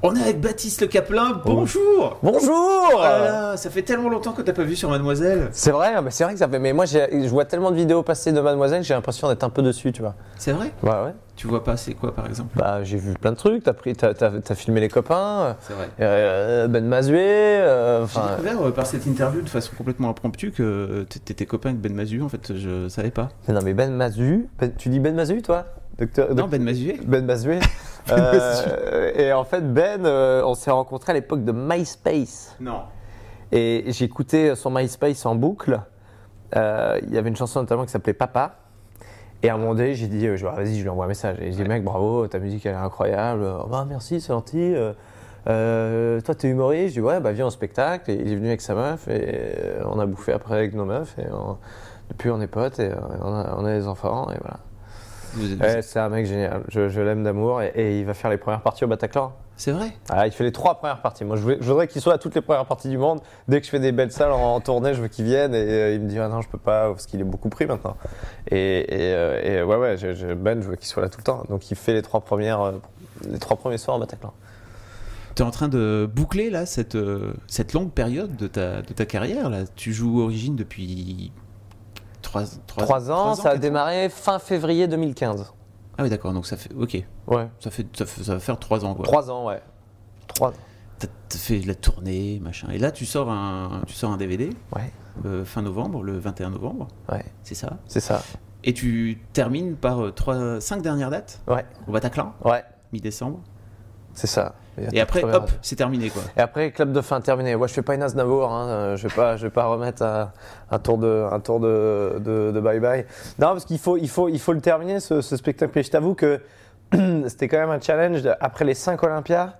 On est avec Baptiste Le Caplin, bonjour Bonjour Oh là là, ça fait tellement longtemps que t'as pas vu sur Mademoiselle. C'est vrai, mais c'est vrai que ça fait. Mais moi, je vois tellement de vidéos passer de Mademoiselle, j'ai l'impression d'être un peu dessus, tu vois. C'est vrai? Bah ouais. Tu vois pas, c'est quoi par exemple? Bah j'ai vu plein de trucs. T'as pris, t'as, filmé les copains. C'est vrai. euh, ben Mazué. euh, J'ai découvert euh, par cette interview de façon complètement impromptue que t'étais copain avec Ben Mazu, en fait je savais pas. non mais Ben Mazu. Ben- tu dis Ben Mazu, toi? Docteur. Non, Ben Mazué Ben Mazué. Euh, et en fait, Ben, euh, on s'est rencontrés à l'époque de MySpace. Non. Et j'écoutais son MySpace en boucle. Euh, Il y avait une chanson notamment qui s'appelait Papa. Et à un moment donné, j'ai dit, euh, je- vas-y, je lui envoie un message. Et j'ai dit, mec, bravo, ta musique elle est incroyable. Oh, bah, merci, c'est gentil. Euh, euh, toi, t'es humoriste Je dis, ouais, bah viens au spectacle. Et il est venu avec sa meuf. Et euh, on a bouffé après avec nos meufs. Et on- depuis, on est potes. Et euh, on a, on a des enfants. Et voilà. Ouais, c'est un mec génial. Je, je l'aime d'amour. Et, et il va faire les premières parties au Bataclan. C'est vrai Ah, il fait les trois premières parties. Moi, je, voulais- je voudrais qu'il soit à toutes les premières parties du monde. Dès que je fais des belles salles en, en tournée, je veux qu'il vienne. Et euh, il me dit, ah non, je peux pas, parce qu'il est beaucoup pris maintenant. Et, et, euh, et ouais, ouais, je- je- Ben, je veux qu'il soit là tout le temps. Donc, il fait les trois, premières, euh, les trois premiers soirs au Bataclan. T'es en train de boucler là cette, cette longue période de ta, de ta carrière là. Tu joues Origine depuis 3, Trois ans, ça a démarré fin février 2015. Ah oui d'accord, donc ça fait... Ok, Ouais. ça, fait, ça, fait- ça va faire 3 ans quoi. Trois ans, ouais. Trois. T'as t'as fait de la tournée, machin. Et là tu sors un, tu sors un DVD Ouais, euh, fin novembre, le 21 novembre, ouais, c'est ça c'est ça. Et tu termines par 3, 5 dernières dates Ouais, au Bataclan, ouais, mi-décembre. c'est ça. Et après, hop, c'est terminé quoi. Et après, club de fin terminé. Ouais, je fais pas une Aznavour, hein. euh, je vais pas, je vais pas remettre un, un tour de, un tour de, de, de bye bye. Non, parce qu'il faut, il faut, il faut le terminer ce, ce spectacle. Et je t'avoue que c'était quand même un challenge. de- après les 5 Olympias,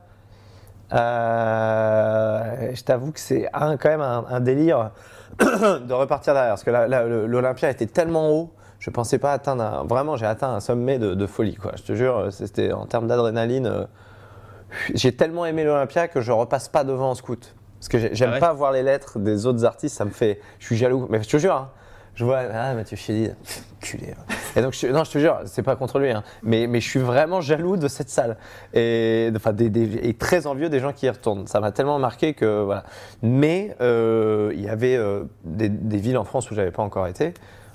euh, je t'avoue que c'est un- quand même un, un délire de repartir derrière. Parce que là, le- l'Olympia était tellement haut. Je pensais pas atteindre un- vraiment j'ai atteint un sommet de, de folie quoi. Je te jure c'était en termes d'adrénaline euh, j'ai tellement aimé l'Olympia que je repasse pas devant en scout. Parce que j'ai- j'aime Ah ouais pas voir les lettres des autres artistes, ça me fait. Je suis jaloux. Mais je te jure, hein, je vois. Ah, Mathieu Chédid, culé. hein. Et donc, je, non, je te jure, c'est pas contre lui, hein, mais, mais je suis vraiment jaloux de cette salle. Et, enfin, des, des- et très envieux des gens qui y retournent. Ça m'a tellement marqué que. Voilà. Mais euh, il y avait euh, des, des villes en France où j'avais pas encore été.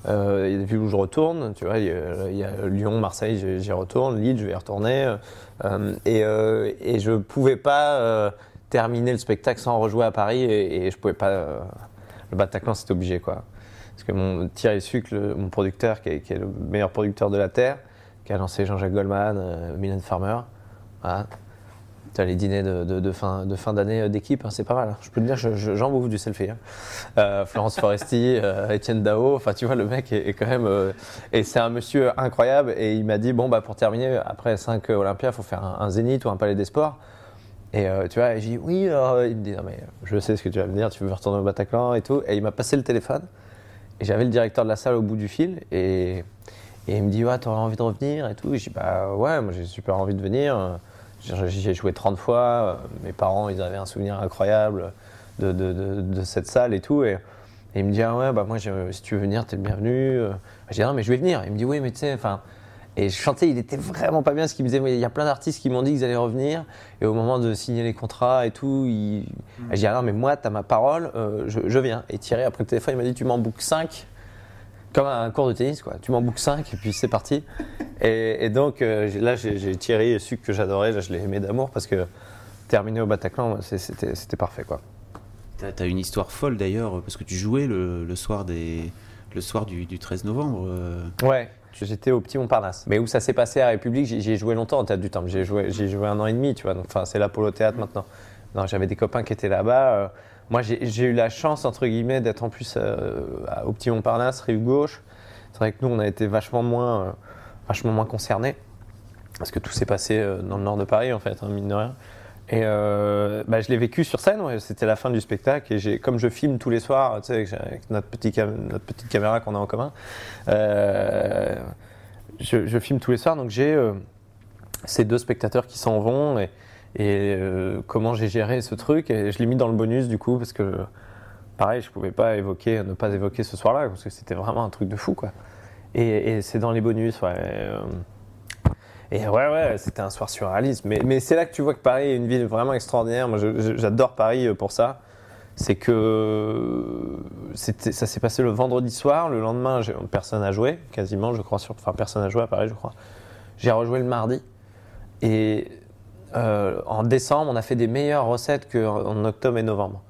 Euh, Il y a des villes où je retourne, tu vois, il y a, il y a Lyon, Marseille, j'y j'y retourne, Lille, je vais y retourner. Euh, et, euh, et je pouvais pas euh, terminer le spectacle sans rejouer à Paris et, et je pouvais pas. le Bataclan, c'était obligé, quoi. Parce que mon Thierry Suc, le- mon producteur, qui est, le meilleur producteur de la Terre, qui a lancé Jean-Jacques Goldman, Mylène Farmer, voilà. T'as les dîners de, fin de fin d'année d'équipe, hein, c'est pas mal. hein. Je peux te dire, je- je- j'en bouffe du selfie. hein. Euh, Florence Foresti, euh, Étienne Dao, enfin tu vois, le mec est, quand même. euh, et c'est un monsieur incroyable. Et il m'a dit bon, bah pour terminer, après 5 Olympiades, il faut faire un, Zénith ou un Palais des Sports. Et euh, tu vois, j'ai dit oui. il me dit non, mais je sais ce que tu vas me dire, tu veux retourner au Bataclan et tout. Et il m'a passé le téléphone. Et j'avais le directeur de la salle au bout du fil. Et, et il me dit ouais, t'aurais envie de revenir et tout. Et je dis bah ouais, moi j'ai super envie de venir. J'ai joué 30 fois. euh, Mes parents, ils avaient un souvenir incroyable de, de, de- de cette salle et tout. Et, et il me dit ah ouais, bah moi, si tu veux venir, t'es le bienvenu. Euh, J'ai dit non, mais je vais venir. Il me dit oui, mais tu sais, enfin. Et je chantais, il était vraiment pas bien ce qu'il me disait. Il y a plein d'artistes qui m'ont dit qu'ils allaient revenir. Et au moment de signer les contrats et tout, il... j'ai dit ah non, mais moi, t'as ma parole, euh, je, je viens. Et Thierry, après le téléphone, il m'a dit tu m'en bookes 5 comme un cours de tennis, quoi. Tu m'en bookes 5 et puis c'est parti. Et, et donc euh, j'ai- là, j'ai j'ai Thierry, celui que j'adorais, là, je l'ai aimé d'amour parce que terminer au Bataclan, c'était parfait, quoi. T'as as une histoire folle d'ailleurs, parce que tu jouais le, le soir, des, le soir du, du 13 novembre. euh, Ouais. J'étais au Petit Montparnasse. Mais où ça s'est passé à République, j'y ai joué longtemps au Théâtre du Temple. J'y ai joué, j'y ai joué un an et demi, tu vois. Donc, enfin, c'est l'Apollo Théâtre maintenant. Non, j'avais des copains qui étaient là-bas. euh, moi, j'ai eu la chance, entre guillemets, d'être en plus euh, au Petit Montparnasse, rive gauche. C'est vrai que nous, on a été vachement moins, euh, vachement moins concernés. parce que tout s'est passé dans le nord de Paris, en fait, hein, mine de rien. Et bah, je l'ai vécu sur scène, c'était la fin du spectacle. Et comme je filme tous les soirs, tu sais, avec, notre, petit notre petite caméra qu'on a en commun, je, filme tous les soirs. Donc j'ai ces deux spectateurs qui s'en vont et, et, euh, comment j'ai géré ce truc. Et je l'ai mis dans le bonus du coup, parce que pareil, je pouvais pas évoquer, ne pas évoquer ce soir-là, parce que c'était vraiment un truc de fou, quoi. Et, c'est dans les bonus, ouais. euh, et ouais, ouais, c'était un soir surréaliste. Mais, mais c'est là que tu vois que Paris est une ville vraiment extraordinaire. Moi, j'adore Paris euh, pour ça. C'est que ça s'est passé le vendredi soir. Le lendemain, personne n'a joué, quasiment, je crois. Sur, enfin, personne n'a joué à Paris, je crois. J'ai rejoué le mardi. Et euh, en décembre, on a fait des meilleures recettes qu'en octobre et novembre.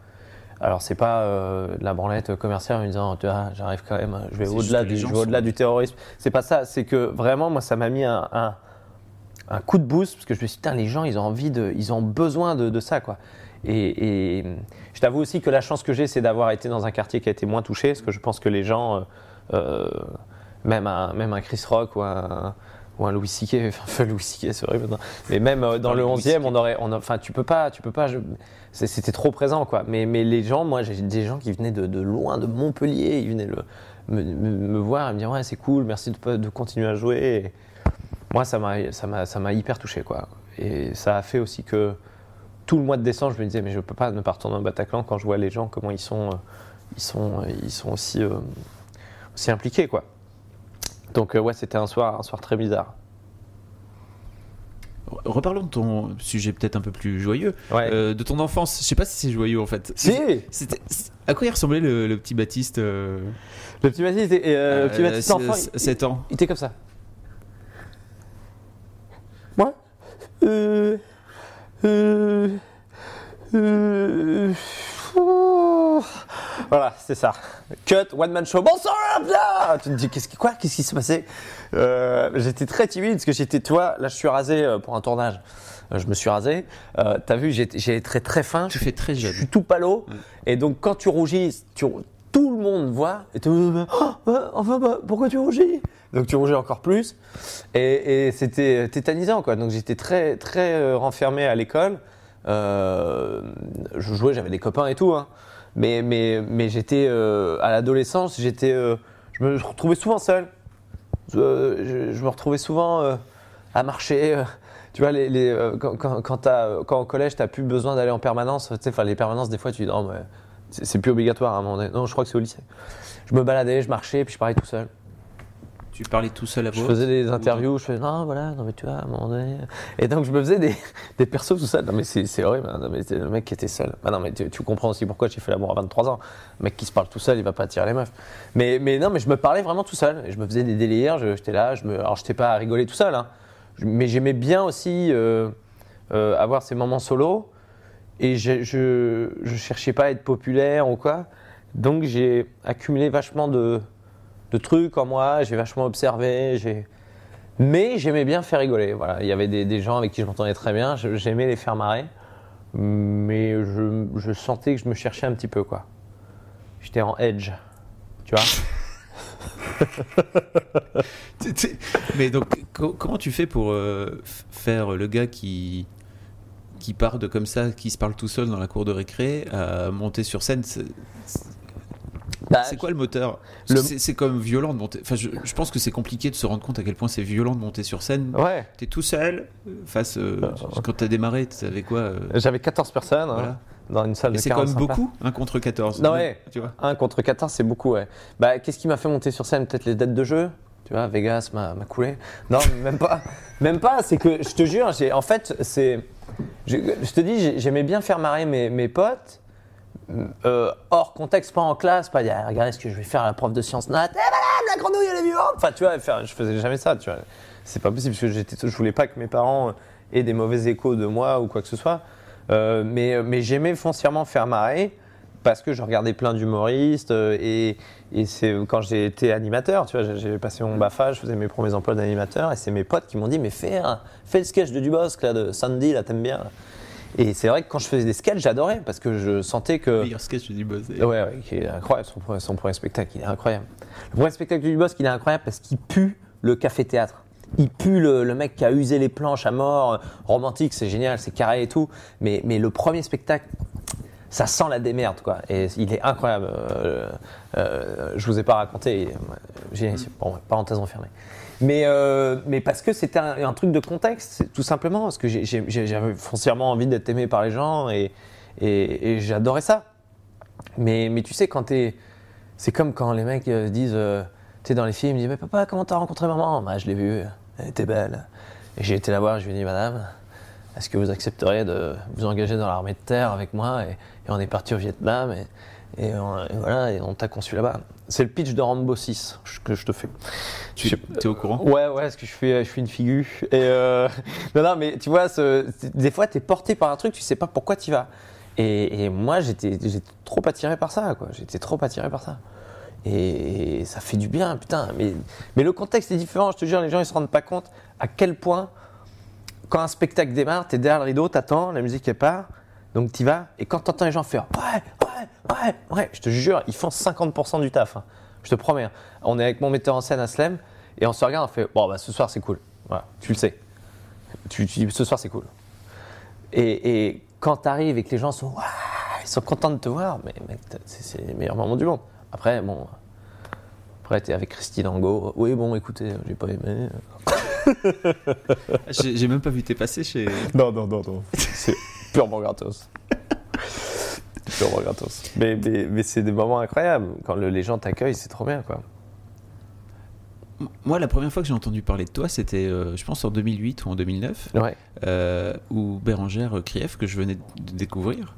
Alors, c'est pas euh, la branlette commerciale en me disant, tu vois, j'arrive quand même, je vais au-delà du, au-delà sont- du terrorisme. C'est pas ça. C'est que vraiment, moi, ça m'a mis un, un- un coup de boost parce que je me suis dit, les gens, ils ont envie de, ils ont besoin de, de ça, quoi. Et, et je t'avoue aussi que la chance que j'ai, c'est d'avoir été dans un quartier qui a été moins touché, parce que je pense que les gens, euh, euh, même, un, même un Chris Rock ou un, ou un Louis C.K., enfin Louis C.K., c'est horrible, non. mais même euh, dans le Louis 11e, CK. on aurait, on a- enfin, tu peux pas, tu peux pas, je- c'était trop présent, quoi. Mais, mais les gens, moi, j'ai des gens qui venaient de, de loin, de Montpellier, ils venaient le- me, me- me voir et me dire, ouais, c'est cool, merci de, de continuer à jouer. Et moi, ça m'a, ça m'a, ça m'a hyper touché, quoi. Et ça a fait aussi que tout le mois de décembre, je me disais, mais je peux pas ne pas retourner au Bataclan quand je vois les gens, comment ils sont, euh, ils sont, euh, ils sont aussi, euh, aussi impliqués, quoi. Donc, euh, ouais, c'était un soir, un soir très bizarre. Reparlons de ton sujet peut-être un peu plus joyeux, Ouais. Euh, de ton enfance. Je sais pas si c'est joyeux en fait. si à quoi il ressemblait le, le petit Baptiste euh, Le petit Baptiste, euh, le petit euh, Baptiste enfant, c'est- il, 7 ans. il était comme ça. Moi? Euh, euh, euh, oh. Voilà, c'est ça. Cut, one man show. Bonsoir, bien Tu te dis, qu'est-ce qui, quoi? Qu'est-ce qui s'est passé? Euh, J'étais très timide parce que j'étais, toi, là, je suis rasé euh, pour un tournage. Euh, Je me suis rasé. Euh, T'as vu, j'ai j'ai très très fin. Tu fais très Je jeune. suis tout palo. Et donc, quand tu rougis, tu- tout le monde voit. Et tu oh, bah, enfin, bah, pourquoi tu rougis? Donc, tu rougis encore plus. Et, et c'était tétanisant, quoi. Donc, j'étais très, très euh, renfermé à l'école. Euh, je jouais, j'avais des copains et tout. hein. Mais, mais, mais j'étais euh, à l'adolescence, j'étais, euh, je me retrouvais souvent seul. Euh, je, me retrouvais souvent à marcher. tu vois, les, quand, quand, au collège, tu n'as plus besoin d'aller en permanence. Tu sais, les permanences, des fois, tu dis c'est plus obligatoire à un moment donné. Non, je crois que c'est au lycée. Je me baladais, je marchais, puis je parlais tout seul. Tu parlais tout seul à Je faisais des interviews, je faisais non, voilà, non, mais tu vois, à un moment donné. Et donc, je me faisais des, des persos tout seul. Non, mais c'est horrible, hein. non, mais c'est le mec qui était seul. Ah, non, mais tu, tu comprends aussi pourquoi j'ai fait l'amour à 23 ans. Le mec qui se parle tout seul, il va pas attirer les meufs. Mais, mais non, mais je me parlais vraiment tout seul. Je me faisais des délires, j'étais là, je me, alors j'étais pas à rigoler tout seul, hein. Mais j'aimais bien aussi euh, euh, avoir ces moments solo. Et je, je, je cherchais pas à être populaire ou quoi. Donc, j'ai accumulé vachement de de trucs en moi, j'ai vachement observé, j'ai... Mais j'aimais bien faire rigoler, voilà. Il y avait des, gens avec qui je m'entendais très bien, j'aimais les faire marrer, mais je, sentais que je me cherchais un petit peu, quoi. J'étais en edge, tu vois Mais donc, co- comment tu fais pour euh, faire le gars qui qui part de comme ça, qui se parle tout seul dans la cour de récré, monter sur scène? C'est c'est quoi le moteur le- C'est comme violent de monter. Enfin, je, je pense que c'est compliqué de se rendre compte à quel point c'est violent de monter sur scène. Ouais, T'es tout seul euh, face. euh, Euh, quand t'as démarré, tu savais quoi euh, j'avais 14 personnes hein, dans une salle Et de c'est quand même 45 places. beaucoup, un contre 14. Non, ouais. Tu vois 1 contre 14, c'est beaucoup, ouais. Bah, qu'est-ce qui m'a fait monter sur scène? Peut-être les dates de jeu Tu vois, Vegas m'a coulé. Non, même pas. Même pas, c'est que, je te jure, en fait, c'est. Je, je te dis, j'ai- j'aimais bien faire marrer mes, mes potes, euh, hors contexte, pas en classe, pas dire, regardez ce que je vais faire à la prof de sciences nat. Eh madame, la grenouille, elle est vivante Enfin, tu vois, je faisais jamais ça, tu vois. C'est pas possible, parce que je voulais pas que mes parents euh, aient des mauvais échos de moi ou quoi que ce soit. Euh, mais mais j'aimais foncièrement faire marrer parce que je regardais plein d'humoristes euh, et, et c'est quand j'ai été animateur, tu vois, j'ai passé mon BAFA, je faisais mes premiers emplois d'animateur et c'est mes potes qui m'ont dit mais fais, fais le sketch de Dubosc là, de Sandy, là t'aimes bien. Et c'est vrai que quand je faisais des sketchs, j'adorais parce que je sentais que Meilleur sketch du boss. Ouais, ouais, qui est incroyable. Son, premier- son premier spectacle, il est incroyable. Le premier spectacle du Bosque, il est incroyable parce qu'il pue le café-théâtre. il pue le, le mec qui a usé les planches à mort, romantique, c'est génial, c'est carré et tout. Mais, mais le premier spectacle, ça sent la démerde, quoi. Et il est incroyable. Euh, euh, je vous ai pas raconté. J'ai, bon, parenthèse refermée. Mais, euh, mais parce que c'était un, truc de contexte, tout simplement. Parce que j'avais foncièrement envie d'être aimé par les gens et, j'adorais ça. Mais, mais tu sais, quand t'es. C'est comme quand les mecs euh, disent. euh, tu sais, dans les films, ils disent Mais papa, comment t'as rencontré maman? Bah, je l'ai vue, elle était belle. Et j'ai été la voir, je lui ai dit Madame, est-ce que vous accepteriez de vous engager dans l'armée de terre avec moi? Et, on est parti au Vietnam et voilà, et on t'a conçu là-bas. C'est le pitch de Rambo 6 que je te fais. Tu Je- es au courant Ouais, ouais, parce que je fais, je fais une figure. Et euh, non, non, mais tu vois, ce- des fois, tu es porté par un truc, tu sais pas pourquoi tu vas. Et, et moi, j'étais trop attiré par ça, quoi. J'étais trop attiré par ça. Et, ça fait du bien, putain. Mais, mais le contexte est différent, je te jure, les gens, ils se rendent pas compte à quel point, quand un spectacle démarre, tu es derrière le rideau, t'attends, la musique elle part, donc tu vas. Et quand t'entends les gens faire ouais, ouais, ouais, ouais, je te jure, ils font 50% du taf. hein. Je te promets. hein. On est avec mon metteur en scène à Slem et on se regarde, on fait bon, bah ce soir c'est cool. Voilà, tu le sais. Tu, tu dis ce soir c'est cool. Et, et quand tu arrives et que les gens sont, ils sont contents de te voir, mais mec, c'est c'est les meilleurs moments du monde. Après, bon, après t'es avec Christine Angot. Oui, bon, écoutez, j'ai pas aimé. J'ai j'ai même pas vu tes passés chez. Non, non, non, non. C'est purement gratos. purement gratos. Mais, mais, mais c'est des moments incroyables. Quand le- les gens t'accueillent, c'est trop bien, quoi. Moi, la première fois que j'ai entendu parler de toi, c'était, euh, je pense, en 2008 ou en 2009, Ouais. euh, où Bérangère Krief, que je venais de découvrir,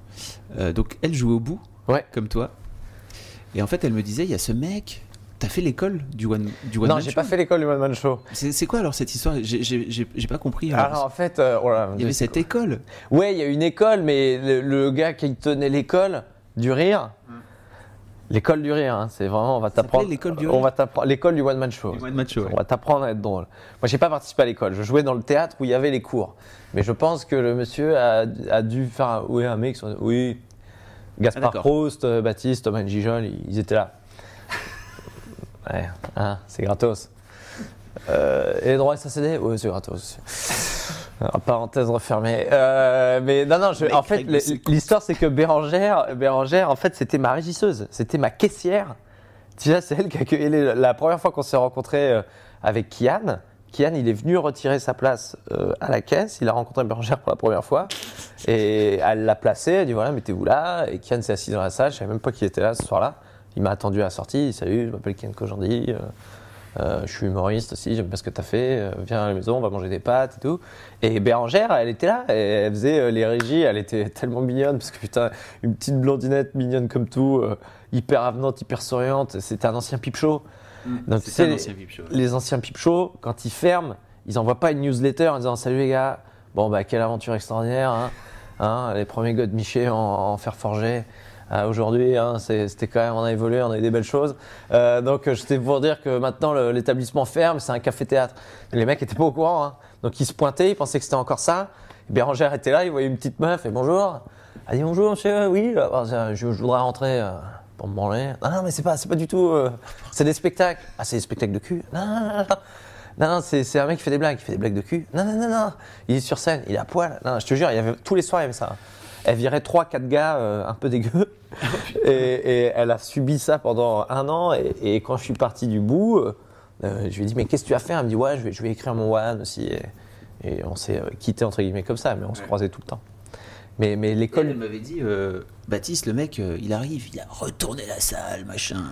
euh, donc elle jouait au bout, Ouais. comme toi. Et en fait, elle me disait, il y a ce mec, t'as fait l'école du One, du one Non, Man j'ai Show. pas fait l'école du One Man Show. C'est quoi alors cette histoire? J'ai- J'ai j'ai- j'ai pas compris. alors. Alors, en fait, euh, oh là, il y avait cette école. Ouais, il y a une école, mais le, le gars qui tenait l'école du rire, l'école du rire, hein, c'est vraiment, on va t'apprendre. l'école du On va t'apprendre l'école du One Man Show. One Man Show, ouais. On va t'apprendre à être drôle. Moi, j'ai pas participé à l'école. Je jouais dans le théâtre où il y avait les cours. Mais je pense que le monsieur a, a dû faire, un- oui, un mix. Oui, Ah, Gaspard d'accord. Proust, euh, Baptiste, Thomas Gijol, ils étaient là. Ouais, hein, c'est gratos. Euh, et les droits SACD Oui, c'est gratos aussi. Alors, parenthèse refermée. Euh, mais non, non, je- en fait, l'histoire, c'est que Bérangère, Bérangère, en fait, c'était ma régisseuse, c'était ma caissière. Tu vois, c'est elle qui a accueilli les- la première fois qu'on s'est rencontré euh, avec Kian. Kian, il est venu retirer sa place euh, à la caisse. Il a rencontré Bérangère pour la première fois. Et elle l'a placé. Elle dit voilà, mettez-vous là. Et Kian s'est assis dans la salle. Je savais même pas qui était là ce soir-là. Il m'a attendu à la sortie. Salut, je m'appelle Kian Kojandi. euh, euh, je suis humoriste aussi, j'aime bien ce que tu as fait. euh, viens à la maison, on va manger des pâtes et tout. Et Bérangère, elle était là, et elle faisait euh, les régies, elle était tellement mignonne, parce que putain, une petite blondinette mignonne comme tout, hyper avenante, hyper souriante, c'était un ancien pipe show. Donc, tu C'était sais, un les- ancien VIP show. Les anciens pipe show, quand ils ferment, ils envoient pas une newsletter en disant Salut les gars, bon bah quelle aventure extraordinaire, hein, Hein, les premiers God Miché en, en fer forgé. Euh, Aujourd'hui, hein, c'était quand même, on a évolué, on a eu des belles choses. Euh, donc, euh, j'étais pour dire que maintenant l'établissement ferme, c'est un café-théâtre. Les mecs étaient pas au courant, hein. donc ils se pointaient, ils pensaient que c'était encore ça. Et Bérangère était là, il voyait une petite meuf et bonjour. Elle dit bonjour monsieur, oui, je, voudrais rentrer euh, pour me branler. Non, non, mais c'est pas, pas du tout. c'est des spectacles. Ah, c'est des spectacles de cul. Non, non, non, non. C'est un mec qui fait des blagues, qui fait des blagues de cul. Non, non, non, non. Il est sur scène, il est à poil. Non, je te jure, il y avait, tous les soirs, il y avait ça. Elle virait 3-4 gars euh, un peu dégueux. et, et elle a subi ça pendant un an. Et, et quand je suis parti du bout, euh, euh, je lui ai dit, mais qu'est-ce que tu as fait? Elle me dit, ouais, je vais, je vais écrire mon one aussi. Et, et on s'est quitté entre guillemets comme ça, mais on se croisait tout le temps. Mais, l'école. elle m'avait dit, euh, Baptiste, le mec, il arrive, il a retourné la salle, machin.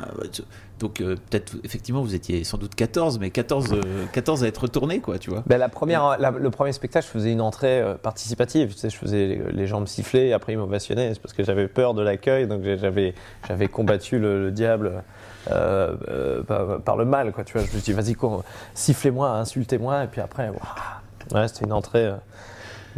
Euh. Donc euh, peut-être, effectivement, vous étiez sans doute 14, mais 14, euh, 14 à être retourné, quoi, tu vois. Ben, la première, la- le premier spectacle, je faisais une entrée euh, participative. Tu sais, je faisais les, les gens me siffler, et après ils m'ovationnaient. C'est parce que j'avais peur de l'accueil, donc j'avais, j'avais combattu le, le diable euh, euh, par, par le mal. Quoi, tu vois, je me suis dit, vas-y, quoi, sifflez-moi, insultez-moi, et puis après, ouais, c'était une entrée, euh,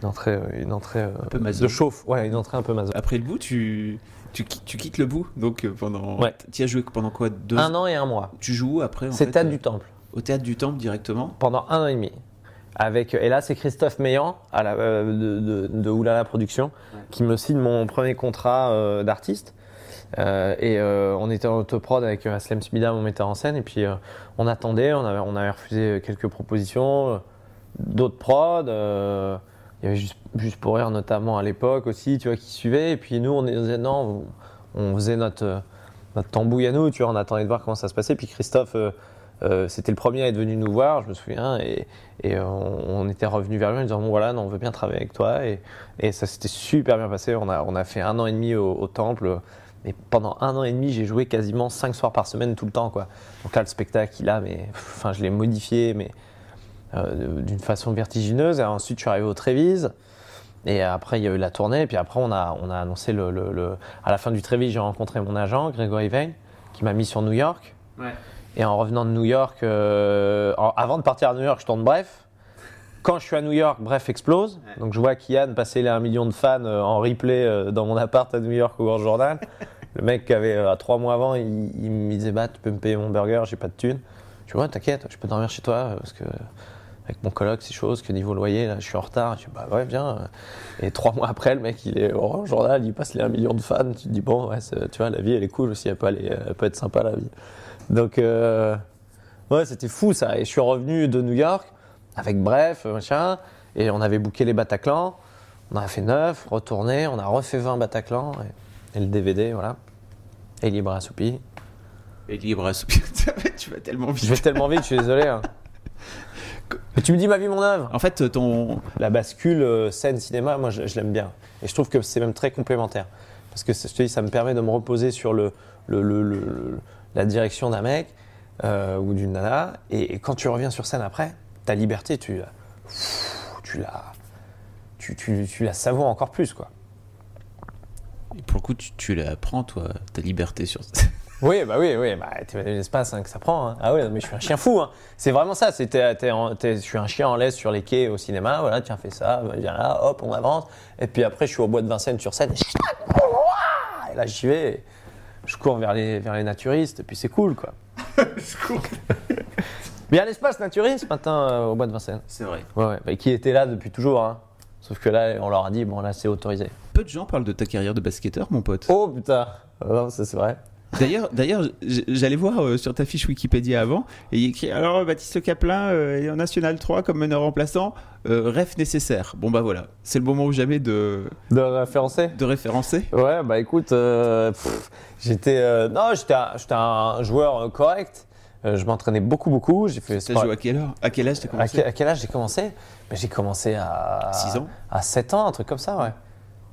une entrée, euh, une entrée euh, peu maso. de chauffe. Ouais, une entrée un peu maso. Après le bout, tu, tu, tu quittes le bout, donc euh, pendant. Ouais. Tu as joué pendant quoi deux Un an et un mois. Tu joues après C'est Théâtre du Temple. Au théâtre du Temple directement pendant un an et demi. Avec, et là, c'est Christophe Meillan à la, de, de, de Oulala Productions qui me signe mon premier contrat euh, d'artiste. Euh, et euh, on était en autoprod avec Aslem Smida, mon metteur en scène, et puis on attendait, on avait, on avait refusé quelques propositions, d'autres prods. Il y avait juste, pour rire notamment à l'époque aussi, tu vois, qui suivaient. Et puis nous, on disait non, on faisait notre, euh, notre tambouille à nous, tu vois, on attendait de voir comment ça se passait. Puis Christophe, euh, euh, c'était le premier à être venu nous voir, je me souviens, et, on, était revenu vers lui en disant bon voilà, non, on veut bien travailler avec toi. Et, et ça s'était super bien passé. On a, on a fait un an et demi au, au temple. Et pendant un an et demi, j'ai joué quasiment cinq soirs par semaine tout le temps, quoi. Donc là, le spectacle, il a, mais, enfin, je l'ai modifié, mais euh, d'une façon vertigineuse. Et ensuite, je suis arrivé au Trévise. Et après, il y a eu la tournée. Et puis après, on a, on a annoncé le, le- le- À la fin du Trévise, j'ai rencontré mon agent, Grégory Veil, qui m'a mis sur New York. Et en revenant de New York, euh, avant de partir à New York, je tourne Bref. Quand je suis à New York, Bref explose. Ouais. Donc je vois Kian passer les 1 million de fans euh, en replay dans mon appart à New York au Grand Journal. Le mec qui avait euh, trois mois avant, il, il me disait bah tu peux me payer mon burger, j'ai pas de thune. Je dis ouais t'inquiète, je peux dormir chez toi parce que avec mon coloc c'est chose que niveau loyer là je suis en retard. Je dis bah ouais viens. Et trois mois après le mec il est au Grand Journal, il passe les 1 million de fans. Tu te dis bon ouais tu vois la vie elle est cool aussi, elle peut, aller, elle peut être sympa la vie. Donc euh, ouais c'était fou ça. Et je suis revenu de New York avec Bref machin et on avait booké les Bataclan. On en a fait 9, retourné, on a refait 20 Bataclan et, et le DVD, voilà. Et libre assoupi. Et libre à soupir. tu vas tellement Je vite. vais tellement vite, je suis désolé. hein. Mais tu me dis ma vie, mon œuvre. En fait, ton. La bascule euh, scène cinéma, moi je, je l'aime bien. Et je trouve que c'est même très complémentaire. Parce que je te dis, ça me permet de me reposer sur le, le- le- le- le- la direction d'un mec euh, ou d'une nana. Et, et quand tu reviens sur scène après, ta liberté, tu, la- tu la, tu, tu, tu la savoures encore plus. quoi. Et pour le coup, tu, tu la prends, toi, ta liberté sur. Oui, bah oui, oui, bah, t'es l'espace hein, que ça prend. hein. Ah oui, mais je suis un chien fou. hein. C'est vraiment ça. C'est, je suis un chien en laisse sur les quais au cinéma. Voilà, tiens, fais ça, bah, viens là, hop, on avance. Et puis après, je suis au bois de Vincennes sur scène. Et, et là, j'y vais. Je cours vers les, vers les naturistes. Et puis c'est cool, quoi. Mais il y a l'espace naturiste matin euh, au bois de Vincennes. C'est vrai. Ouais, ouais. bah, qui était là depuis toujours. hein. Sauf que là, on leur a dit, bon, là, c'est autorisé. Peu de gens parlent de ta carrière de basketteur, mon pote. Oh putain. Non, ça c'est vrai. D'ailleurs, d'ailleurs, j'allais voir euh, sur ta fiche Wikipédia avant, et il écrit alors Baptiste Caplin euh, est en National 3 comme meneur remplaçant, euh, ref nécessaire. Bon bah voilà, c'est le moment ou jamais de, De référencer de référencer. Ouais, bah écoute, euh, j'étais euh, non, j'étais un, joueur euh, correct. Euh, je m'entraînais beaucoup, beaucoup. J'ai fait T'as sport- joué à quelle heure À quel âge t'as à, commencé quel, à quel âge j'ai commencé? Mais J'ai commencé à Six ans À 7 ans, un truc comme ça, ouais.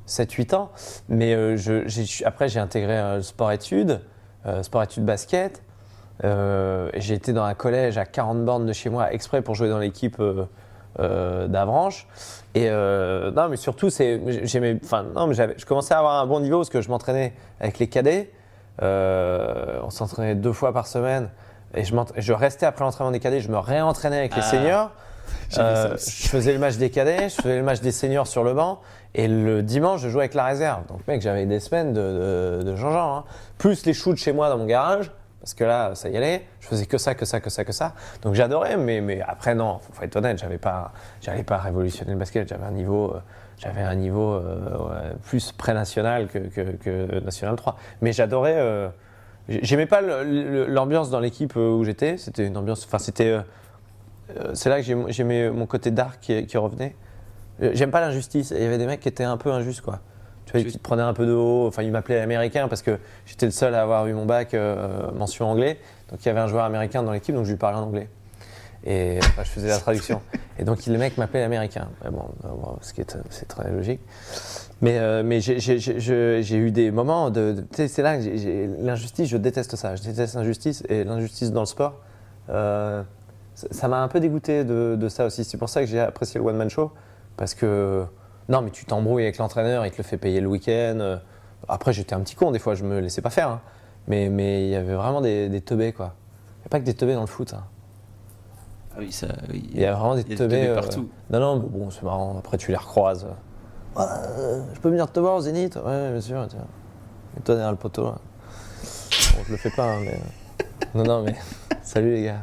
7-8 ans. Mais euh, je, après, j'ai intégré euh, le sport-études, euh, sport-études basket. Euh, j'ai été dans un collège à 40 bornes de chez moi, exprès pour jouer dans l'équipe euh, euh, d'Avranches. Et euh, non, mais surtout, c'est, j'aimais, enfin, non, mais je commençais à avoir un bon niveau parce que je m'entraînais avec les cadets. Euh, on s'entraînait deux fois par semaine. Et je, restais après l'entraînement des cadets, je me réentraînais avec les Ah. seniors. Euh, je faisais le match des cadets, je faisais le match des seniors sur le banc, et le dimanche, je jouais avec la réserve. Donc, mec, j'avais des semaines de, Jean-Jean. hein. Plus les shoots chez moi dans mon garage, parce que là, ça y allait. Je faisais que ça, que ça, que ça, que ça. Donc, j'adorais, mais, mais après, non, faut, faut être honnête, j'avais pas, j'allais pas révolutionner le basket. J'avais un niveau, euh, j'avais un niveau euh, plus pré-national que, national 3. Mais j'adorais. euh, J'aimais pas l'ambiance dans l'équipe euh, où j'étais. C'était une ambiance. Enfin, c'était. c'est là que j'ai- j'aimais mon côté dark qui revenait. Euh, J'aime pas l'injustice. Il y avait des mecs qui étaient un peu injustes, quoi. Tu vois, qui te prenaient un peu de haut. Enfin, ils m'appelaient américain parce que j'étais le seul à avoir eu mon bac euh, mention anglais. Donc, il y avait un joueur américain dans l'équipe, donc je lui parlais en anglais. Et enfin, je faisais la traduction. Et donc, le mec m'appelait américain. Mais bon, euh, bon, ce qui est, c'est très logique. Mais, euh, mais j'ai- j'ai j'ai- je- j'ai eu des moments de. c'est là que l'injustice, je déteste ça. Je déteste l'injustice et l'injustice dans le sport. euh, ça ça m'a un peu dégoûté de, de ça aussi. C'est pour ça que j'ai apprécié le one-man show. Parce que. Non, mais tu t'embrouilles avec l'entraîneur, il te le fait payer le week-end. euh. Après, j'étais un petit con, des fois, je me laissais pas faire. hein. Mais mais il y avait vraiment des, des teubés, quoi. Il n'y a pas que des teubés dans le foot. hein. Ah oui, ça. oui. Il y a vraiment des teubés. teubés euh, partout. Non, non, mais bon, c'est marrant. Après, tu les recroises. Ouais, euh, je peux venir te voir au Zénith Ouais, bien sûr. Tiens. Et toi derrière le poteau, là. Bon, je le fais pas, hein, mais. Non, non, mais. Salut, les gars.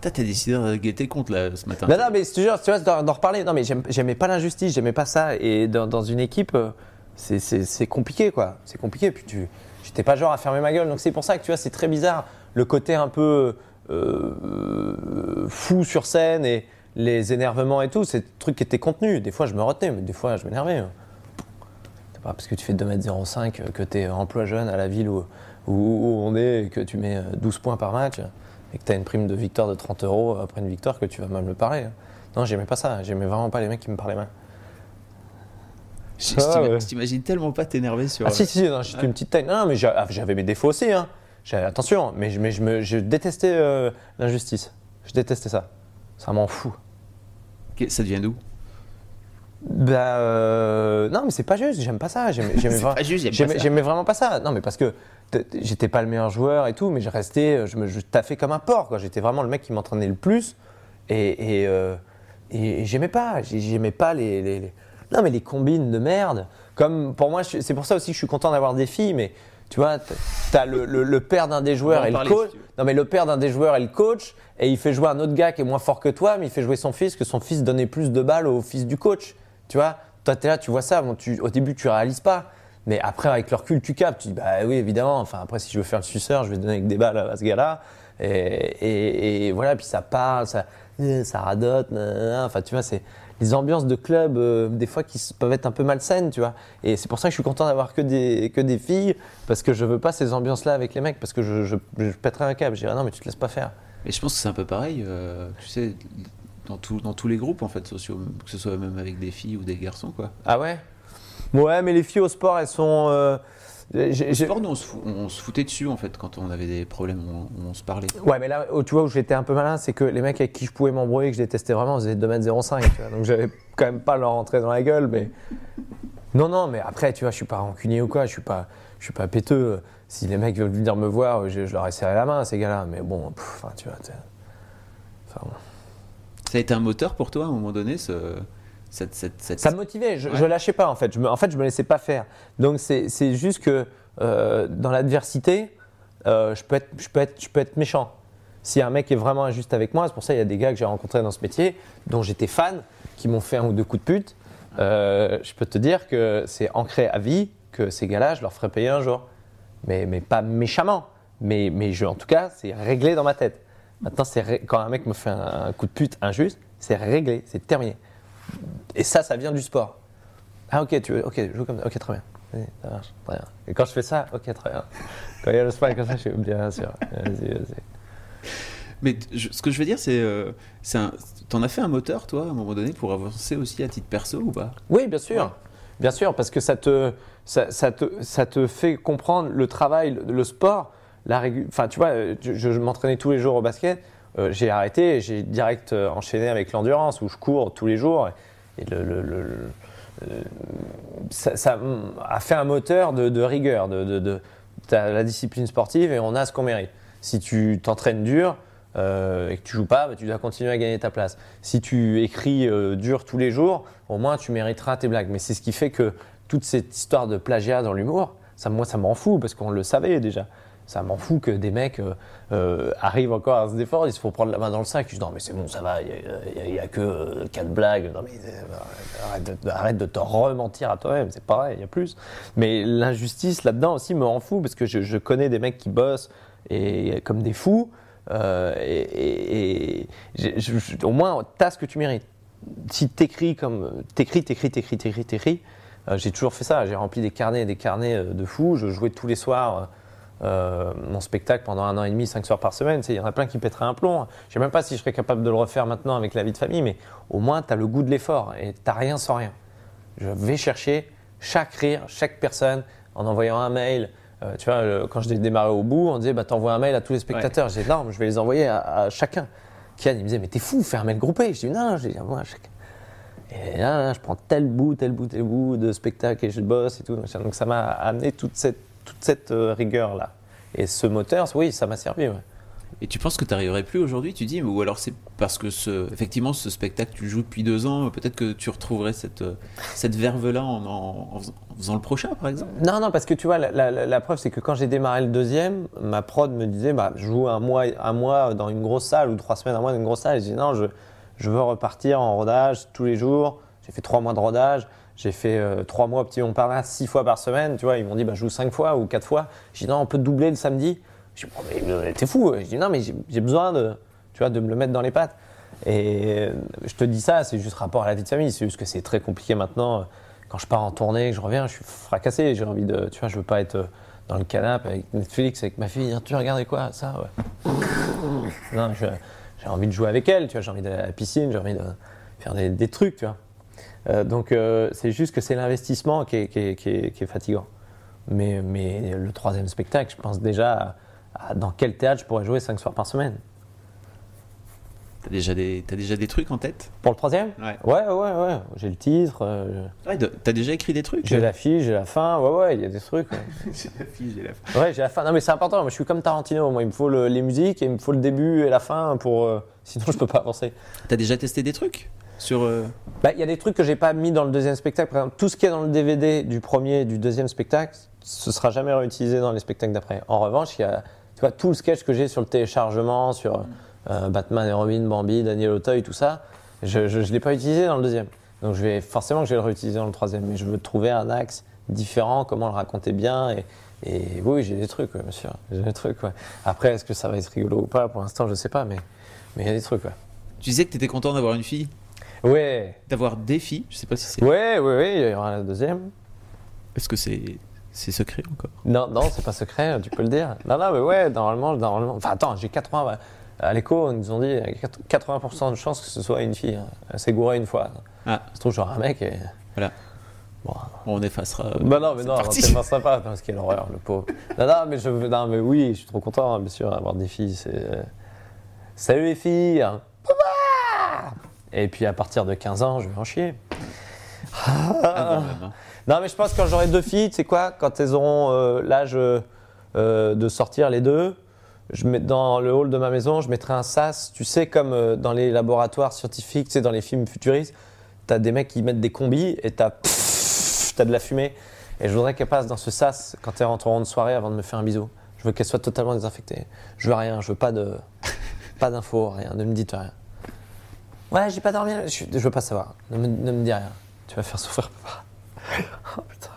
T'as décidé de tes comptes là ce matin. Non, non, mais je jure, tu vois, d'en reparler. Non, mais j'aimais pas l'injustice, j'aimais pas ça. Et dans, une équipe, euh, c'est- compliqué, quoi. C'est compliqué. Puis tu, j'étais pas genre à fermer ma gueule. Donc c'est pour ça que tu vois, c'est très bizarre le côté un peu euh, euh, fou sur scène et les énervements et tout. C'est des trucs qui étaient contenus. Des fois, je me retenais, mais des fois, je m'énervais. hein. C'est pas parce que tu fais 2m05 que tu es emploi jeune à la ville où, où, on est et que tu mets euh, 12 points par match et que tu as une prime de victoire de 30 euros après une victoire que tu vas mal me parler. hein. Non, j'aimais pas ça. J'aimais vraiment pas les mecs qui me parlaient mal. Je Ah, ouais. t'imagine tellement pas t'énerver sur. Ah si, si, non, j'étais une petite taille. Non, mais ah, j'avais mes défauts aussi. Hein. Attention, mais, je- mais je, me, je détestais euh, l'injustice. Je détestais ça. Ça m'en fout. Ça devient d'où? Bah euh, non, mais c'est pas juste. J'aime pas ça. J'aimais vra- vraiment pas ça. Non, mais parce que j'étais pas le meilleur joueur et tout, mais je restais, je me je taffais comme un porc. J'étais vraiment le mec qui m'entraînait le plus. Et, et, euh, et- j'aimais pas. J'ai- J'aimais pas les, les- les- Non, mais les combines de merde. Comme pour moi, c'est pour ça aussi que je suis content d'avoir des filles, mais. Tu vois, t'as le, le, le père d'un des joueurs et le coach. si. Non, mais le père d'un des joueurs est le coach et il fait jouer un autre gars qui est moins fort que toi, mais il fait jouer son fils, que son fils donnait plus de balles au fils du coach. Tu vois, toi, tu es là, tu vois ça. Bon, tu, au début, tu réalises pas. Mais après, avec le recul, tu captes. Tu dis, bah oui, évidemment. Enfin, après, si je veux faire le suceur, je vais donner avec des balles à ce gars-là. Et, et- voilà, puis ça parle, ça, ça radote. Enfin, tu vois, c'est les ambiances de club, euh, des fois, qui peuvent être un peu malsaines, tu vois. Et c'est pour ça que je suis content d'avoir que des, que des filles, parce que je veux pas ces ambiances-là avec les mecs, parce que je, je, je pèterais un câble. Je dirais, non, mais tu te laisses pas faire. Et je pense que c'est un peu pareil, euh, tu sais, dans, tout- dans tous les groupes en fait sociaux, que ce soit même avec des filles ou des garçons quoi. Ah ouais? Ouais, mais les filles au sport, elles sont. euh, j'ai- Au j'ai- sport, nous, on se, fou- on se foutait dessus en fait quand on avait des problèmes, on, on se parlait. Ouais, mais là, où tu vois, où j'étais un peu malin, c'est que les mecs avec qui je pouvais m'embrouiller, que je détestais vraiment, ils faisaient 2m05. tu vois, donc j'avais quand même pas leur rentrer dans la gueule, mais. Non, non, mais après, tu vois, je suis pas rancunier ou quoi, je suis pas, je suis pas péteux. Si les mecs veulent venir me voir, je, je leur ai serré la main à ces gars-là, mais bon, pff, enfin, tu vois. t'es- Enfin, bon. Ça a été un moteur pour toi à un moment donné, ce, cette, cette, cette- Ça me motivait, je, Ouais. je lâchais pas en fait. Je me, en fait, je me laissais pas faire. Donc c'est juste que euh, dans l'adversité, euh, je, peux être, je, peux être, je peux être méchant. Si un mec est vraiment injuste avec moi, c'est pour ça qu'il y a des gars que j'ai rencontrés dans ce métier, dont j'étais fan, qui m'ont fait un ou deux coups de pute. euh, je peux te dire que c'est ancré à vie que ces gars-là, je leur ferai payer un jour. Mais, mais pas méchamment. Mais, mais je, en tout cas, c'est réglé dans ma tête. Maintenant, c'est quand un mec me fait un, coup de pute injuste, c'est réglé, c'est terminé. Et ça, ça vient du sport. Ah ok, tu veux, ok, joue comme ça, ok, très bien. Ça marche, très bien. Et quand je fais ça, ok, très bien. Quand il y a le sport comme ça, je suis bien sûr. Vas-y, vas-y. Mais je- ce que je veux dire, c'est, euh, t'en as fait un moteur toi à un moment donné pour avancer aussi à titre perso ou pas? Oui, bien sûr. Ouais. Bien sûr, parce que ça te, ça, ça te, ça te fait comprendre le travail, le, le sport, la régu- Enfin, tu vois, euh, je, m'entraînais tous les jours au basket. euh, j'ai arrêté j'ai direct euh, enchaîné avec l'endurance où je cours tous les jours. Et le, ça, a fait un moteur de, rigueur, de, de, de- t'as la discipline sportive et on a ce qu'on mérite. Si tu t'entraînes dur et que tu joues pas, bah, tu dois continuer à gagner ta place. Si tu écris dur tous les jours, au moins tu mériteras tes blagues. Mais c'est ce qui fait que toute cette histoire de plagiat dans l'humour, moi ça m'en fout parce qu'on le savait déjà. Ça m'en fout que des mecs euh, euh, arrivent encore à se défendre, ils se font prendre la main dans le sac. Je dis non mais c'est bon, ça va, il n'y a, que euh, quatre blagues. Non mais arrête, de, te rementir à toi-même, c'est pareil, il y a plus. Mais l'injustice là-dedans aussi me rend fou parce que je, connais des mecs qui bossent et comme des fous. et au moins, t'as ce que tu mérites. Si t'écris comme t'écris, t'écris, t'écris, t'écris, t'écris. euh, j'ai toujours fait ça. J'ai rempli des carnets et des carnets de fous. Je jouais tous les soirs euh, mon spectacle pendant un an et demi, cinq soirs par semaine. Il y en a plein qui pèteraient un plomb. Je sais même pas si je serais capable de le refaire maintenant avec la vie de famille, mais au moins, tu as le goût de l'effort et tu rien sans rien. Je vais chercher chaque rire, chaque personne en envoyant un mail. Euh, tu vois, le- quand j'ai démarré au bout, on disait bah, t'envoies un mail à tous les spectateurs. J'ai dit non, je vais les envoyer à, à chacun. Kian, il me disait, mais t'es fou, fermez le groupé. Je dis, non, je dis, moi, je... Et là, là, je prends tel bout, tel bout, tel bout de spectacle et je bosse et tout. Donc ça m'a amené toute cette, toute cette euh, rigueur-là. Et ce moteur, oui, ça m'a servi. ouais. Et tu penses que tu n'arriverais plus aujourd'hui, tu dis Ou alors c'est parce que ce, effectivement ce spectacle, tu le joues depuis deux ans, peut-être que tu retrouverais cette, euh, cette verve-là en, en- en faisant- en faisant le prochain, par exemple? Non, non, parce que tu vois, la, la- la preuve, c'est que quand j'ai démarré le deuxième, ma prod me disait, bah, je joue un mois, un mois dans une grosse salle ou trois semaines, un mois dans une grosse salle. Et je dis, non, je, je veux repartir en rodage tous les jours. J'ai fait trois mois de rodage. J'ai fait euh, trois mois au Petit Montparnasse, six fois par semaine. Tu vois, ils m'ont dit, bah, je joue cinq fois ou quatre fois. Je dis, non, on peut doubler le samedi. Je dis, Bon, mais, t'es fou. Je dis, non, mais j'ai j'ai besoin de, tu vois, de me le mettre dans les pattes. Et euh, je te dis ça, c'est juste rapport à la vie de famille. C'est juste que c'est très compliqué maintenant. Quand je pars en tournée, que je reviens, je suis fracassé. J'ai envie de, tu vois, je veux pas être euh, dans le canapé avec Netflix, avec ma fille. Tu regardais quoi? Ça, ouais. Non, j'ai envie de jouer avec elle. Tu vois, j'ai envie d'aller à la piscine. J'ai envie de faire des, des trucs, tu vois. Euh, donc euh, c'est juste que c'est l'investissement qui est, qui est- qui est- qui est fatigant. Mais, mais le troisième spectacle, je pense déjà à, à dans quel théâtre je pourrais jouer cinq soirs par semaine. T'as déjà, des- t'as déjà des trucs en tête? Pour le troisième? Ouais. Ouais, ouais, ouais. J'ai le titre, euh, Ouais, T'as déjà écrit des trucs? j'ai la fiche, j'ai la fin. Ouais, ouais, il y a des trucs. J'ai la fille, j'ai la fin. Ouais, j'ai la fin. Non, mais c'est important. Moi, je suis comme Tarantino. Moi, il me faut le- les musiques et il me faut le début et la fin pour. euh, sinon, je peux pas avancer. T'as déjà testé des trucs? Sur euh, Bah, il y a des trucs que j'ai pas mis dans le deuxième spectacle. Par exemple, tout ce qui est dans le DVD du premier et du deuxième spectacle, ce sera jamais réutilisé dans les spectacles d'après. En revanche, il y a, tu vois, tout le sketch que j'ai sur le téléchargement, sur euh, Batman et Robin, Bambi, Daniel Auteuil, tout ça, je, je l'ai pas utilisé dans le deuxième. Donc, je vais forcément que je vais le réutiliser dans le troisième. Mais je veux trouver un axe différent, comment le raconter bien. Et, et oui, j'ai des trucs, ouais, monsieur. J'ai des trucs, ouais. Après, est-ce que ça va être rigolo ou pas? Pour l'instant, je sais pas, mais mais il y a des trucs, ouais. Tu disais que t'étais content d'avoir une fille, Ouais, d'avoir des filles. Je sais pas si c'est. ouais, ouais, ouais, il y aura la deuxième. Est-ce que c'est c'est secret encore? Non, non, c'est pas secret, tu peux le dire. Non, non, mais ouais, normalement, normalement. Enfin, attends, j'ai 80. ouais. À l'écho, ils nous ont dit euh, 80% de chances que ce soit une fille. hein. Elle s'est gourée une fois. Ah, Ça se trouve, genre un mec et. voilà. Bon. On effacera. euh, Bah non, mais non, partie. c'est pas sympa, parce qu'il horreur, le pauvre. Non, non, mais, je, non, mais oui, je suis trop content, hein, bien sûr, d'avoir des filles. C'est... euh, Salut les filles hein. Papa Et puis à partir de 15 ans, je vais en chier. Ah, non, hein. Non, mais je pense que quand j'aurai deux filles, tu sais quoi, quand elles auront euh, l'âge euh, de sortir les deux, je mets dans le hall de ma maison, je mettrai un sas, tu sais, comme euh, dans les laboratoires scientifiques, tu sais, dans les films futuristes, t'as des mecs qui mettent des combis et t'as t'as de la fumée. Et je voudrais qu'elles passent dans ce sas quand elles rentreront de soirée avant de me faire un bisou. Je veux qu'elles soient totalement désinfectées. Je veux rien, je veux pas de pas d'infos, rien, ne me dites rien. Ouais, j'ai pas dormi, je, je veux pas savoir. Ne me, ne me dis rien. Tu vas faire souffrir papa. Oh putain.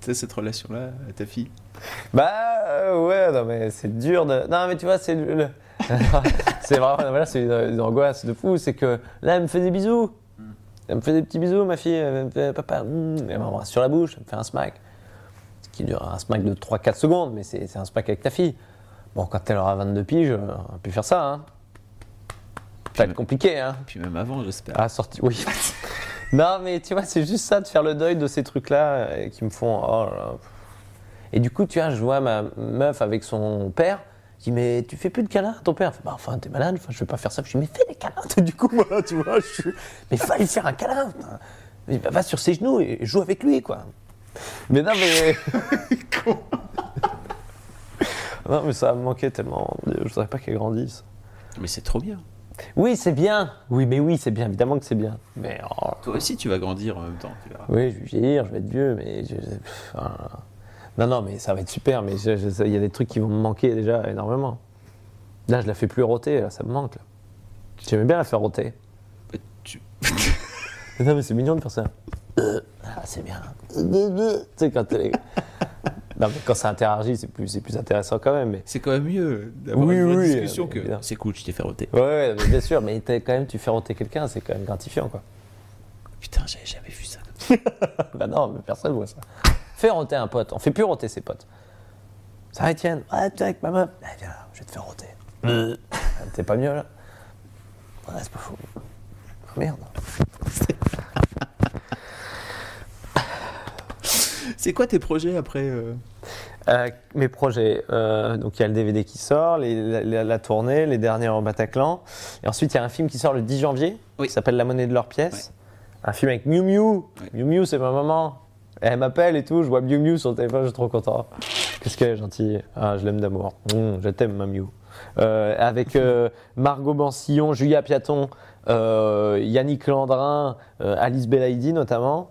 Tu sais, cette relation-là, à ta fille. Bah euh, ouais, non mais c'est dur de. Non mais tu vois, c'est le. c'est vraiment, voilà, c'est une, angoisse de fou. C'est que là, elle me fait des bisous. Elle me fait des petits bisous, ma fille. Elle me fait papa. mm, Elle m'embrasse sur la bouche, elle me fait un smack. Ce qui dure un smack de 3-4 secondes, mais c'est c'est un smack avec ta fille. Bon, quand elle aura 22 piges, on va plus faire ça, hein. Ça va être compliqué, hein. Puis même avant, j'espère. Ah, sorti, oui. non, mais tu vois, c'est juste ça, de faire le deuil de ces trucs-là euh, qui me font. Oh là. Et du coup, tu vois, je vois ma meuf avec son père. Je dis, mais tu fais plus de câlins à ton père fait, bah, enfin, t'es malade, enfin, je vais pas faire ça. Je dis, mais fais des câlins. Du coup, moi, tu vois, je suis. Mais lui faire un câlin. va sur ses genoux et joue avec lui, quoi. Mais non, mais. non, mais ça me manquait tellement. Je voudrais pas qu'elle grandisse. Mais c'est trop bien. Oui, c'est bien. Oui, mais oui, c'est bien. Évidemment que c'est bien. Mais. oh, Toi aussi, tu vas grandir en même temps, tu verras. Oui, je vais vieillir, je vais être vieux, mais. je- ah. Non, non, mais ça va être super, mais il y a des trucs qui vont me manquer déjà énormément. Là, je la fais plus roter, là, ça me manque. J'aimais bien la faire roter. Bah, tu- Non, mais c'est mignon de faire ça. Euh, ah, c'est bien. tu sais, quand Non, mais quand ça interagit, c'est plus, c'est plus intéressant quand même. Mais... C'est quand même mieux d'avoir Oui, une vraie oui, discussion euh, que c'est cool, je t'ai fait roter. Ouais, ouais, mais bien sûr, mais quand même, tu fais roter quelqu'un, c'est quand même gratifiant, quoi. Putain, j'avais jamais vu ça comme ça. Bah non, mais personne voit ça. Fais roter un pote, on fait plus roter ses potes. Ça va, Étienne? Ouais, tu es avec ma meuf Eh, Viens là, je vais te faire roter. Euh, T'es pas mieux là? Ouais, c'est pas. Oh, merde. C'est quoi tes projets après euh Euh, mes projets, euh, donc il y a le DVD qui sort, les- la, la tournée, les derniers en Bataclan. Et ensuite, il y a un film qui sort le 10 janvier, Oui. qui s'appelle La monnaie de leur pièce. Un film avec Miu Miu. Ouais. Miu Miu, c'est ma maman. Elle m'appelle et tout, je vois Miu Miu sur le téléphone, je suis trop content. Qu'est-ce qu'elle est gentille. Ah, je l'aime d'amour. Mmh, je t'aime, ma Miu. Euh, avec euh, Margot Bansillon, Julia Piaton, euh, Yannick Landrin, euh, Alice Belaïdi notamment.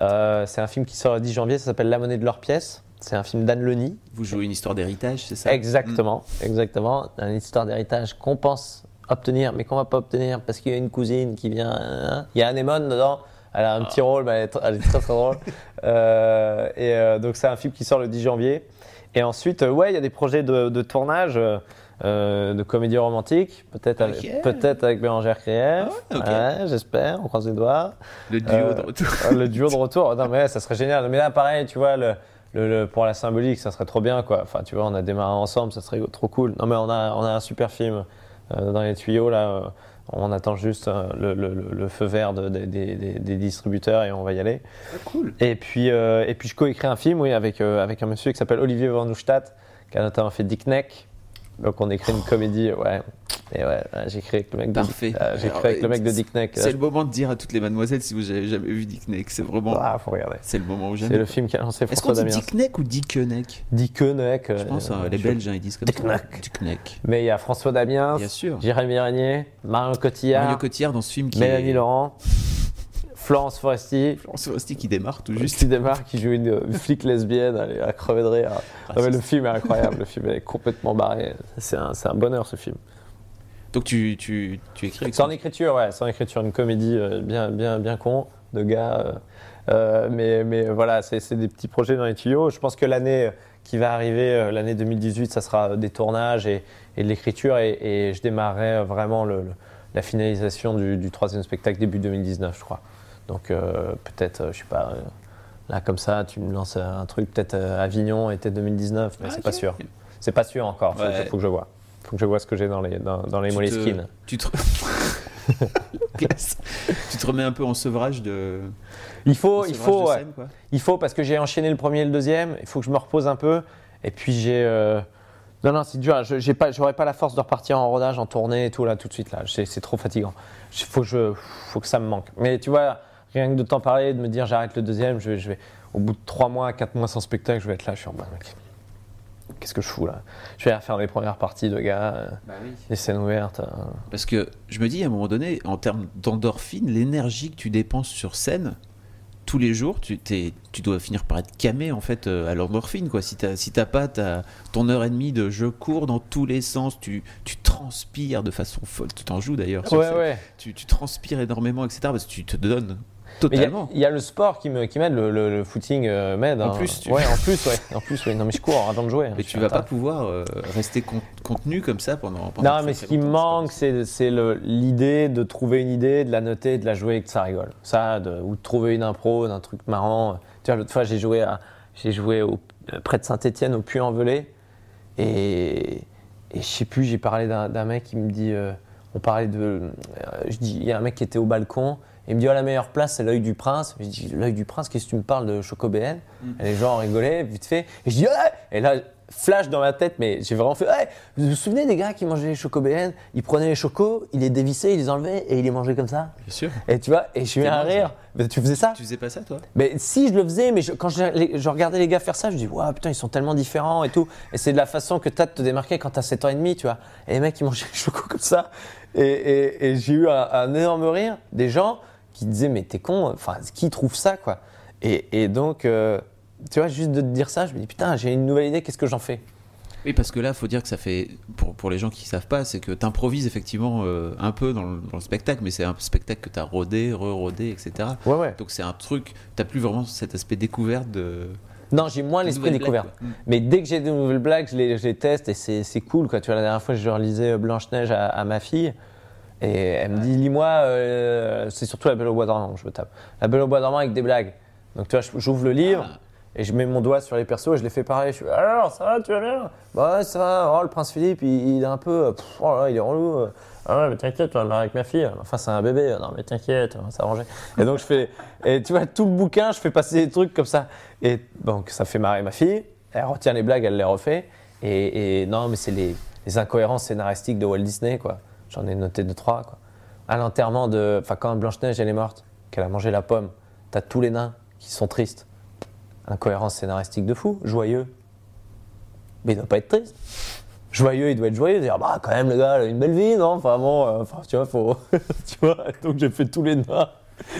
Euh, c'est un film qui sort le 10 janvier, ça s'appelle La monnaie de leur pièce. C'est un film d'Anne Leni. Vous jouez une histoire d'héritage, c'est ça? Exactement, exactement. Une histoire d'héritage qu'on pense obtenir, mais qu'on va pas obtenir parce qu'il y a une cousine qui vient. hein. Il y a Anémone dedans. Elle a un petit rôle, mais elle est, elle est très très drôle. Euh, et euh, donc c'est un film qui sort le 10 janvier. Et ensuite, euh, ouais, il y a des projets de, de tournage. Euh, de comédie romantique, peut-être avec, peut-être avec Bérangère Krief, Ah ouais, ok. Ouais, j'espère, on croise les doigts. Le duo Euh, de retour. Euh, le duo de retour, non mais ça serait génial. Mais là, pareil, tu vois, le, le- le- pour la symbolique, ça serait trop bien, quoi. Enfin, tu vois, on a démarré ensemble, ça serait trop cool. Non mais on a, on a un super film euh, dans les tuyaux là. on attend juste le, le- le- le feu vert de- de- des- distributeurs et on va y aller. cool. Et puis, euh, et puis je coécris un film, oui, avec, euh, avec un monsieur qui s'appelle Olivier Van Neustadt, qui a notamment fait Dick Neck. Donc on écrit une comédie, ouais. Et ouais, j'ai écrit avec le mec de, Parfait. euh, j'ai avec le mec de Dick Neck. C'est le moment de dire à toutes les mademoiselles si vous avez jamais vu Dick Neck. C'est vraiment. Ah, faut regarder. C'est le moment où C'est jamais. le film qui a lancé Est-ce qu'on François dit. Dick Neck ou Dick Neck? Dick Neck. Je pense, hein, les Belges, hein, ils disent comme Dick ça. Neck. Dick Neck. Mais il y a François Damiens, Bien sûr. Jérémy Régnier, Marion Cotillard, Mario Cotillard dans ce film qui Mélanie est. Laurent, Florence Foresti, Florence Foresti qui démarre tout juste qui démarre, qui joue une, flic lesbienne, elle est à crever de rire. Non, mais le film est incroyable, le film est complètement barré. C'est un, un bonheur ce film. Donc tu, tu, tu écris C'est en écriture, ouais, c'est en écriture, une comédie euh, bien, bien, bien con de gars. euh, euh, mais, mais voilà, c'est des petits projets dans les tuyaux. Je pense que l'année qui va arriver, l'année 2018, ça sera des tournages et, et de l'écriture. Et, et je démarrerai vraiment le- le- la finalisation du, du troisième spectacle début 2019, je crois. Donc euh, peut-être, euh, je sais pas, euh, là comme ça, tu me lances un truc, peut-être Avignon était 2019, mais Ah, c'est pas sûr. C'est pas sûr encore, faut, Ouais. que, faut que je vois. Faut que je vois ce que j'ai dans les, dans, dans les tu te- Moleskine. Tu te... Tu te remets un peu en sevrage de. Il faut, il faut, ouais. il faut parce que j'ai enchaîné le premier et le deuxième. Il faut que je me repose un peu. Et puis j'ai, euh, non non, c'est dur. J'ai pas, j'aurais pas la force de repartir en rodage, en tournée et tout là tout de suite là. C'est, trop fatigant. Il faut que je, faut que ça me manque. Mais tu vois, rien que de t'en parler, de me dire j'arrête le deuxième, je vais, je vais, au bout de trois mois, quatre mois sans spectacle, je vais être là. Je suis en mode, mec, Qu'est-ce que je fous là? Je vais refaire mes premières parties de gars, euh, des scènes ouvertes. euh. Parce que je me dis à un moment donné, en termes d'endorphine, l'énergie que tu dépenses sur scène, tous les jours, tu, t'es- tu dois finir par être camé en fait euh, à l'endorphine. Quoi. Si tu si t'as pas ta, ton heure et demie de je cours dans tous les sens, tu, tu transpires de façon folle. Tu t'en joues d'ailleurs. sur Ouais scène. ouais. Tu, tu transpires énormément, etc. Parce que tu te donnes Mais il y a- totalement. il y, a le sport qui m'aide, le, le- le footing euh, m'aide. En hein. plus, tu- Ouais, en plus, ouais. En plus, ouais. Non mais je cours avant de jouer. Mais tu vas pas pouvoir euh, rester con- contenu comme ça pendant. pendant Non, mais ce qui me manque, c'est l'idée de trouver une idée, de la noter, de la jouer et que ça rigole. Ça, de- ou de trouver une impro, d'un truc marrant. Tu vois, l'autre fois, j'ai joué, à, joué au- près de Saint-Etienne, au Puy-en-Velay. Et, et je sais plus, j'ai parlé d'un mec qui me dit. euh, on parlait de. je dis, il y a un mec qui était au balcon. Il me dit, oh, la meilleure place, c'est l'œil du prince. Je dis, l'œil du prince, qu'est-ce que tu me parles de Chocobéen Et les gens rigolaient, vite fait. Et je dis, ouais Et là, flash dans ma tête, mais j'ai vraiment fait, ouais Vous vous souvenez des gars qui mangeaient les Chocobéen Ils prenaient les chocos, ils les dévissaient, ils les enlevaient et ils les mangeaient comme ça. Bien sûr. Et tu vois, et je suis mis à rire. Mais tu faisais ça Tu faisais pas ça, toi? Mais si je le faisais, mais je- quand je, les- je regardais les gars faire ça, je dis, waouh, putain, ils sont tellement différents et tout. Et c'est de la façon que tu as de te démarquer quand tu as 7 ans et demi, tu vois. Et les mecs, ils mangeaient les chocos comme ça. Et, et- et j'ai eu un, un énorme rire des gens qui disaient, mais t'es con, enfin, qui trouve ça, quoi. Et, et donc, euh, tu vois, juste de te dire ça, je me dis, putain, j'ai une nouvelle idée, qu'est-ce que j'en fais? Oui, parce que là, faut dire que ça fait, pour, pour les gens qui savent pas, c'est que tu improvises effectivement euh, un peu dans le, dans le spectacle, mais c'est un spectacle que tu as rodé, re-rodé, etc. Ouais, ouais. Donc c'est un truc, tu plus vraiment cet aspect découverte de. Non, j'ai moins l'esprit découverte. Mm. Mais dès que j'ai de nouvelles blagues, je les, je les teste et c'est c'est cool. Quoi. Tu vois, la dernière fois, je relisais Blanche-Neige à, à ma fille. Et elle me dit, lis-moi, euh, c'est surtout la Belle au Bois dormant que je me tape. La Belle au Bois dormant avec des blagues. Donc, tu vois, j'ouvre le livre Ah. et je mets mon doigt sur les persos et je les fais pareil. Je fais, alors, ça va, tu vas bien? Bah ouais, ça va. Oh, le prince Philippe, il, il est un peu. pff, oh là il est relou. euh. Ah ouais, mais t'inquiète, tu vas avec ma fille. Enfin, c'est un bébé. Non, mais t'inquiète, on va s'arranger. Et donc, je fais. Et tu vois, tout le bouquin, je fais passer des trucs comme ça. Et donc, ça fait marrer ma fille. elle retient les blagues, elle les refait. Et, et non, mais c'est les, les incohérences scénaristiques de Walt Disney, quoi. J'en ai noté deux, trois, quoi. À l'enterrement de. Enfin, quand Blanche-Neige, elle est morte, qu'elle a mangé la pomme, t'as tous les nains qui sont tristes. Incohérence scénaristique de fou, joyeux. Mais il doit pas être triste. Joyeux, il doit être joyeux, dire bah quand même le gars, il a une belle vie, non? Enfin bon, euh, enfin, tu vois, faut. tu vois, donc j'ai fait tous les nains.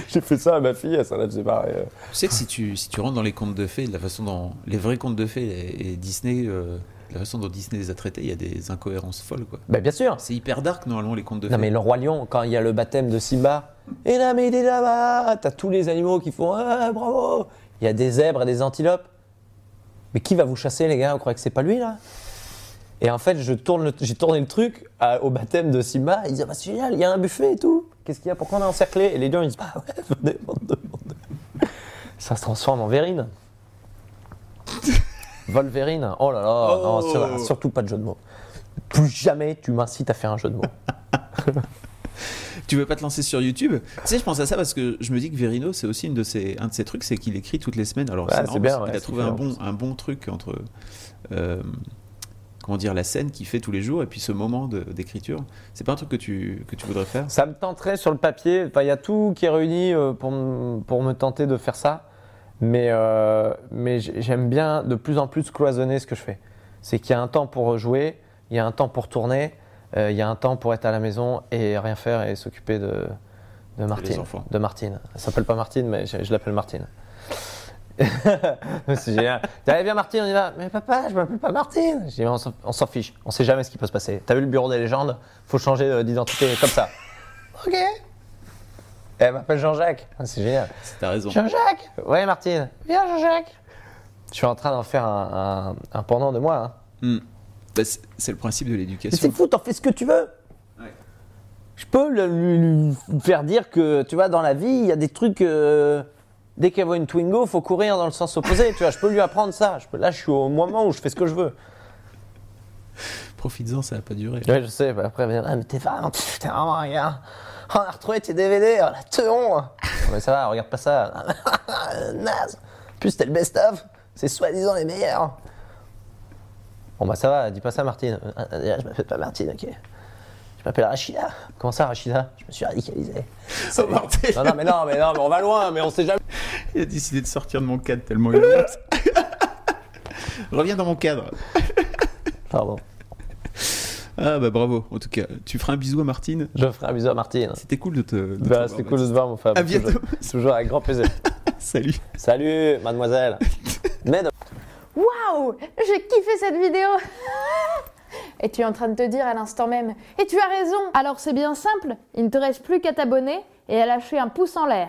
J'ai fait ça à ma fille, ça l'a fait pareil. Tu sais que si tu, si tu rentres dans les contes de fées, de la façon dont les vrais contes de fées et, et Disney, euh, la façon dont Disney les a traités, il y a des incohérences folles quoi. Bah bien sûr. C'est hyper dark normalement les contes de Non fées. mais le roi lion, quand il y a le baptême de Simba, et là mais il est là-bas, t'as tous les animaux qui font ah, bravo. Il y a des zèbres et des antilopes. Mais qui va vous chasser les gars? Vous croyez que c'est pas lui là? Et en fait, je tourne le- j'ai tourné le truc à- au baptême de Simba. Ils disent ah, bah, c'est génial, il y a un buffet et tout. Qu'est-ce qu'il y a? Pourquoi on est encerclé? Et les lions ils disent bah ouais, venez, venez, venez. Ça se transforme en Vérine. Volvérine. Oh là là, non, Oh. ça- surtout pas de jeu de mots. Plus jamais tu m'incites à faire un jeu de mots. Tu veux pas te lancer sur YouTube? Tu sais, je pense à ça parce que je me dis que Verino, c'est aussi une de ses, un de ses trucs, c'est qu'il écrit toutes les semaines. Alors, Ouais, c'est bien, ouais, a c'est trouvé un bon, un bon truc entre. euh, comment dire, la scène qu'il fait tous les jours et puis ce moment d'écriture. C'est pas un truc que tu, que tu voudrais faire? Ça me tenterait sur le papier. Enfin, il y a tout qui est réuni euh, pour, pour me tenter de faire ça. Mais, euh, mais j'aime bien de plus en plus cloisonner ce que je fais. C'est qu'il y a un temps pour jouer, il y a un temps pour tourner, euh, il y a un temps pour être à la maison et rien faire et s'occuper de, de Martine. De Martine. Elle s'appelle pas Martine, mais je, je l'appelle Martine. c'est génial. Allez, viens Martine, on y va. Mais papa, je m'appelle pas Martine. Je dis, mais on s'en- fiche. On sait jamais ce qui peut se passer. T'as vu le bureau des légendes? Faut changer euh, d'identité comme ça. Ok. Elle m'appelle Jean-Jacques. Ah, C'est génial. T'as raison. Jean-Jacques Ouais, Martine. Viens, Jean-Jacques. Je suis en train d'en faire un, un- un pendant de moi. hein. Hmm. Bah, c'est- le principe de l'éducation. c'est fou, t'en fais ce que tu veux. Ouais. Je peux lui, faire dire que, tu vois, dans la vie, il y a des trucs. euh, dès qu'elle voit une Twingo, faut courir dans le sens opposé. tu vois, je peux lui apprendre ça. Je peux, là, je suis au moment où je fais ce que je veux. Profites-en, ça va pas durer. Ouais, je sais. bah après, elle va dire, ah, mais t'es vraiment, t'es vraiment gars. On a retrouvé tes DVD, on a teon. mais ça va, regarde pas ça. Naze. En plus, c'était le best-of. C'est soi-disant les meilleurs. Bon, bah ça va, dis pas ça, Martine. Euh, euh, je m'appelle pas Martine, ok. Je m'appelle Rachida. Comment ça, Rachida? Je me suis radicalisé. Oh. Non, non, mais non, mais non, mais on va loin, mais on sait jamais. Il a décidé de sortir de mon cadre tellement il est honte. Reviens dans mon cadre. Pardon. Ah bah bravo, en tout cas. Tu feras un bisou à Martine. Je ferai un bisou à Martine. C'était cool de te. de Bah, voir, C'était cool de te voir, mon Fab. À bientôt. Toujours, toujours avec grand plaisir. Salut. Salut, mademoiselle. Mais Waouh J'ai kiffé cette vidéo Et tu es en train de te dire à l'instant même Et tu as raison Alors c'est bien simple, il ne te reste plus qu'à t'abonner et à lâcher un pouce en l'air.